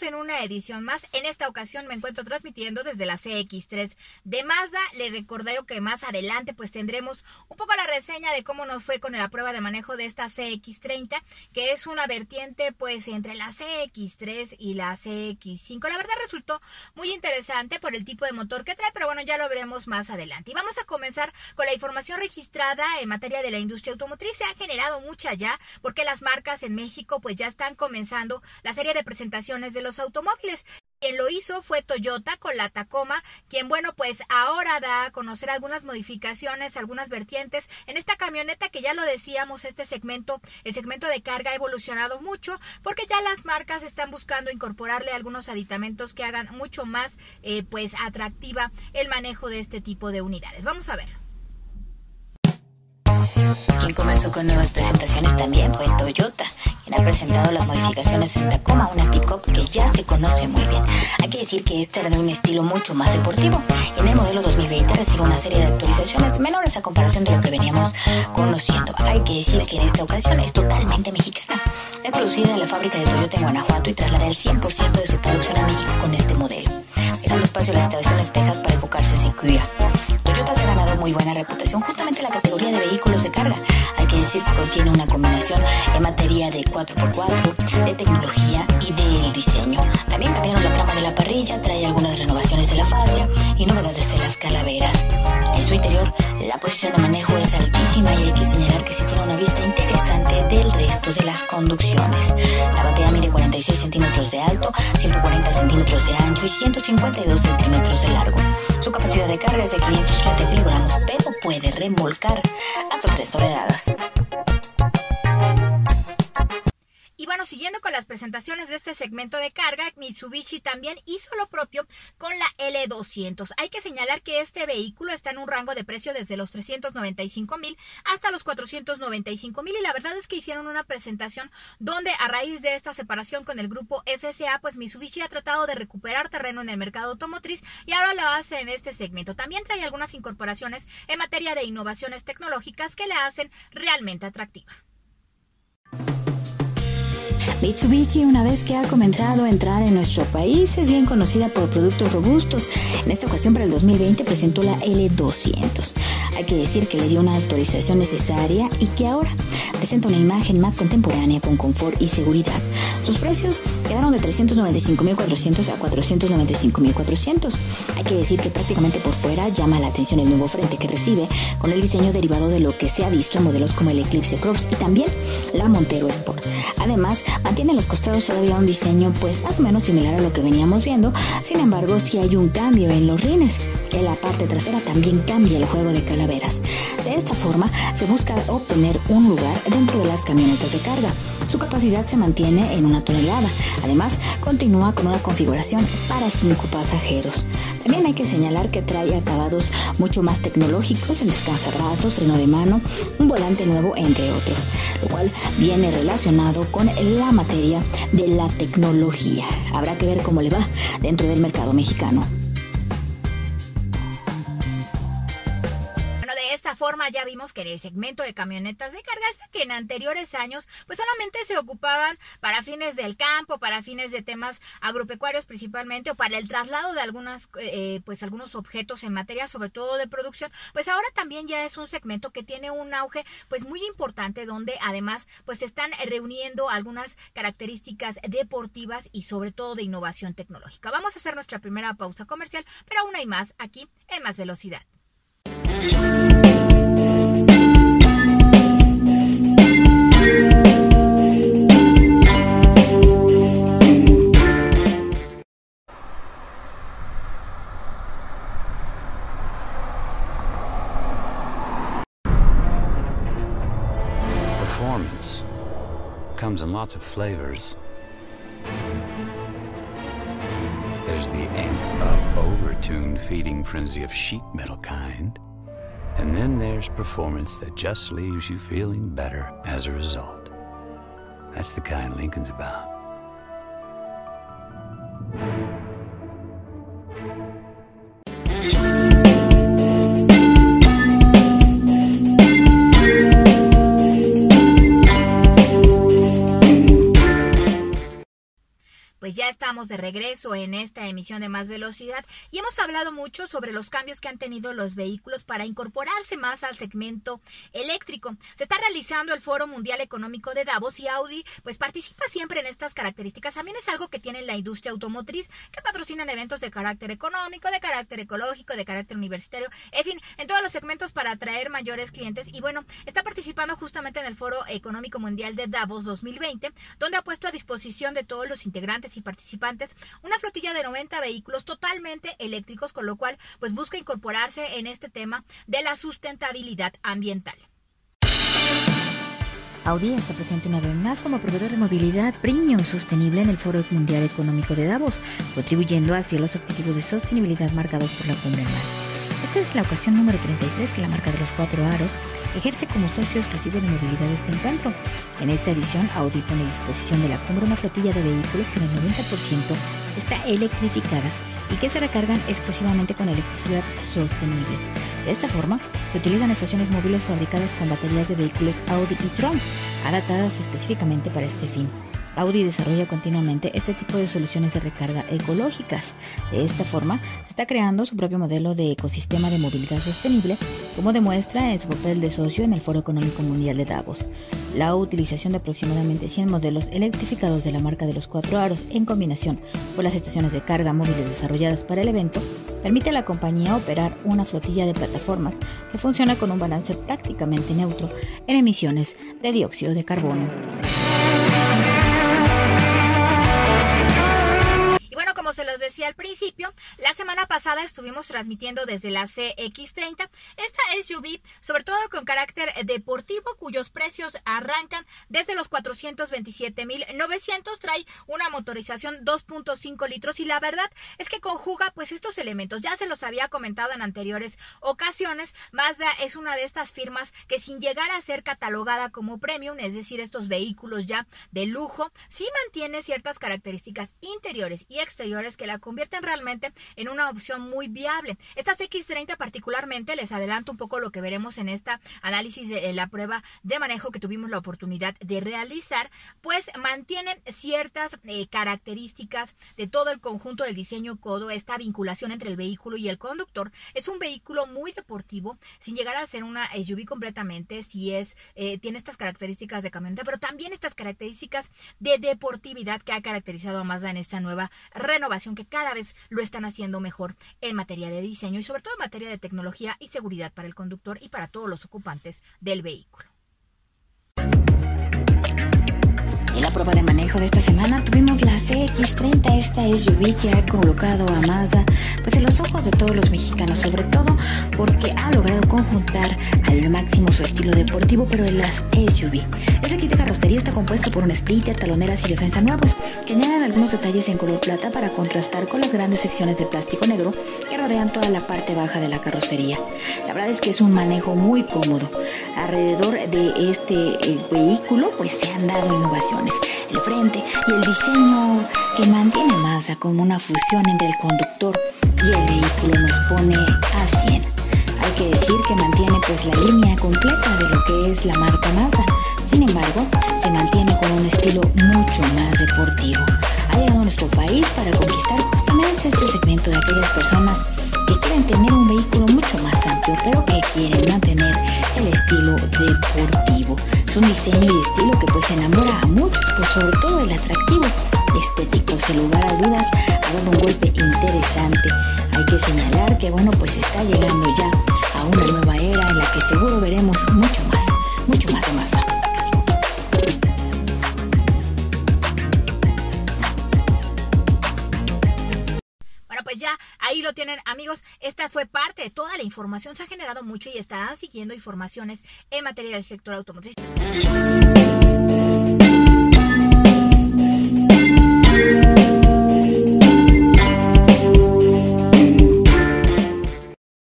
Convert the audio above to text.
estamos en una edición más. En esta ocasión me encuentro transmitiendo desde la CX3 de Mazda. Le recordaré que más adelante pues tendremos un poco la reseña de cómo nos fue con la prueba de manejo de esta CX30, que es una vertiente pues entre la CX3 y la CX5. La verdad resultó muy interesante por el tipo de motor que trae, pero bueno, ya lo veremos más adelante. Y vamos a comenzar con la información registrada en materia de la industria automotriz. Se ha generado mucha ya porque las marcas en México pues ya están comenzando la serie de presentaciones de los automóviles. Quien lo hizo fue Toyota con la Tacoma, quien bueno pues ahora da a conocer algunas modificaciones, algunas vertientes en esta camioneta que ya lo decíamos, este segmento, el segmento de carga ha evolucionado mucho porque ya las marcas están buscando incorporarle algunos aditamentos que hagan mucho más eh, pues atractiva el manejo de este tipo de unidades. Vamos a ver. Quien comenzó con nuevas presentaciones también fue Toyota, quien ha presentado las modificaciones en Tacoma, una pick-up que ya se conoce muy bien. Hay que decir que esta era de un estilo mucho más deportivo y en el modelo 2020 recibe una serie de actualizaciones menores a comparación de lo que veníamos conociendo. Hay que decir que en esta ocasión es totalmente mexicana. Es producida en la fábrica de Toyota en Guanajuato y traslada el 100% de su producción a México con este modelo, dejando espacio a las instalaciones Texas para enfocarse en Sequoia. Muy buena reputación justamente en la categoría de vehículos de carga. Hay que decir que contiene una combinación en materia de 4x4, de tecnología y del diseño. También cambiaron la trama de la parrilla, trae algunas renovaciones de la fascia y novedades de las calaveras. En su interior, la posición de manejo es altísima y hay que señalar que se tiene una vista interesante del resto de las conducciones. La batería mide 46 centímetros de alto, 140 centímetros de ancho y 152 centímetros de largo. Su capacidad de carga es de 530 kilogramos, pero puede remolcar hasta 3 toneladas. Con las presentaciones de este segmento de carga, Mitsubishi también hizo lo propio con la L200. Hay que señalar que este vehículo está en un rango de precio desde los 395 mil hasta los 495 mil y la verdad es que hicieron una presentación donde a raíz de esta separación con el grupo FCA, pues Mitsubishi ha tratado de recuperar terreno en el mercado automotriz y ahora lo hace en este segmento. También trae algunas incorporaciones en materia de innovaciones tecnológicas que la hacen realmente atractiva. Mitsubishi, una vez que ha comenzado a entrar en nuestro país, es bien conocida por productos robustos. En esta ocasión, para el 2020, presentó la L200. Hay que decir que le dio una actualización necesaria y que ahora presenta una imagen más contemporánea con confort y seguridad. Sus precios quedaron de 395.400 a 495.400. Hay que decir que prácticamente por fuera llama la atención el nuevo frente que recibe con el diseño derivado de lo que se ha visto en modelos como el Eclipse Cross y también la Montero Sport. Además, mantiene los costados todavía un diseño pues más o menos similar a lo que veníamos viendo, sin embargo sí hay un cambio en los rines. En la parte trasera también cambia el juego de calaveras. De esta forma se busca obtener un lugar dentro de las camionetas de carga. Su capacidad se mantiene en una tonelada. Además, continúa con una configuración para cinco pasajeros. También hay que señalar que trae acabados mucho más tecnológicos, el descansarrazos, freno de mano, un volante nuevo, entre otros, lo cual viene relacionado con la materia de la tecnología. Habrá que ver cómo le va dentro del mercado mexicano. Ya vimos que en el segmento de camionetas de carga, hasta que en anteriores años, pues solamente se ocupaban para fines del campo, para fines de temas agropecuarios principalmente, o para el traslado de algunas, eh, pues algunos objetos en materia, sobre todo de producción, pues ahora también ya es un segmento que tiene un auge, pues muy importante, donde además, pues se están reuniendo algunas características deportivas y sobre todo de innovación tecnológica. Vamos a hacer nuestra primera pausa comercial, pero aún hay más aquí en más velocidad. Comes in lots of flavors. There's the amp up, overtuned feeding frenzy of sheet metal kind. And then there's performance that just leaves you feeling better as a result. That's the kind Lincoln's about. Estamos de regreso en esta emisión de Más Velocidad y hemos hablado mucho sobre los cambios que han tenido los vehículos para incorporarse más al segmento eléctrico. Se está realizando el Foro Mundial Económico de Davos y Audi pues participa siempre en estas características. También es algo que tiene la industria automotriz que patrocinan eventos de carácter económico, de carácter ecológico, de carácter universitario, en fin, en todos los segmentos para atraer mayores clientes y bueno, está participando justamente en el Foro Económico Mundial de Davos 2020, donde ha puesto a disposición de todos los integrantes y participantes una flotilla de 90 vehículos totalmente eléctricos, con lo cual pues busca incorporarse en este tema de la sustentabilidad ambiental. Audi está presente una vez más como proveedor de movilidad premium sostenible en el Foro Mundial Económico de Davos, contribuyendo hacia los objetivos de sostenibilidad marcados por la Cumbre Esta es la ocasión número 33 que la marca de los cuatro aros ejerce como socio exclusivo de movilidad de este encuentro. En esta edición, Audi pone a disposición de la cumbre una flotilla de vehículos que en el 90% está electrificada y que se recargan exclusivamente con electricidad sostenible. De esta forma, se utilizan estaciones móviles fabricadas con baterías de vehículos Audi y Tron, adaptadas específicamente para este fin. Audi desarrolla continuamente este tipo de soluciones de recarga ecológicas. De esta forma, está creando su propio modelo de ecosistema de movilidad sostenible, como demuestra en su papel de socio en el Foro Económico Mundial de Davos. La utilización de aproximadamente 100 modelos electrificados de la marca de los cuatro aros en combinación con las estaciones de carga móviles desarrolladas para el evento permite a la compañía operar una flotilla de plataformas que funciona con un balance prácticamente neutro en emisiones de dióxido de carbono. Decía al principio, la semana pasada estuvimos transmitiendo desde la CX30 esta SUV, sobre todo con carácter deportivo, cuyos precios arrancan desde los 427.900. Trae una motorización 2.5 litros y la verdad es que conjuga pues estos elementos. Ya se los había comentado en anteriores ocasiones. Mazda es una de estas firmas que sin llegar a ser catalogada como premium, es decir, estos vehículos ya de lujo, sí mantiene ciertas características interiores y exteriores que la convierten realmente en una opción muy viable. Estas X30 particularmente, les adelanto un poco lo que veremos en esta análisis de la prueba de manejo que tuvimos la oportunidad de realizar, pues mantienen ciertas eh, características de todo el conjunto del diseño codo, esta vinculación entre el vehículo y el conductor. Es un vehículo muy deportivo, sin llegar a ser una SUV completamente, si es, eh, tiene estas características de camioneta, pero también estas características de deportividad que ha caracterizado a Mazda en esta nueva renovación que cada vez lo están haciendo mejor en materia de diseño y sobre todo en materia de tecnología y seguridad para el conductor y para todos los ocupantes del vehículo. Prueba de manejo de esta semana tuvimos la CX30, esta SUV que ha colocado a Mazda pues en los ojos de todos los mexicanos, sobre todo porque ha logrado conjuntar al máximo su estilo deportivo, pero en las SUV. Este kit de carrocería está compuesto por un splitter, taloneras y defensa nuevos, que añaden algunos detalles en color plata para contrastar con las grandes secciones de plástico negro que rodean toda la parte baja de la carrocería. La verdad es que es un manejo muy cómodo. Alrededor de este eh, vehículo pues se han dado innovaciones. El frente y el diseño que mantiene Mazda como una fusión entre el conductor y el vehículo nos pone a 100. Hay que decir que mantiene pues la línea completa de lo que es la marca Mazda. Sin embargo, se mantiene con un estilo mucho más deportivo. Ha llegado a nuestro país para conquistar justamente este segmento de aquellas personas que quieren tener un vehículo mucho más amplio, pero que quieren mantener el estilo deportivo. Es un diseño y estilo que pues enamora a muchos, por sobre todo el atractivo estético. Sin lugar a dudas, ha dado un golpe interesante. Hay que señalar que bueno, pues está llegando ya a una nueva era en la que seguro veremos mucho más, pues ya ahí lo tienen amigos. Esta fue parte de toda la información. Se ha generado mucho y estarán siguiendo informaciones en materia del sector automotriz.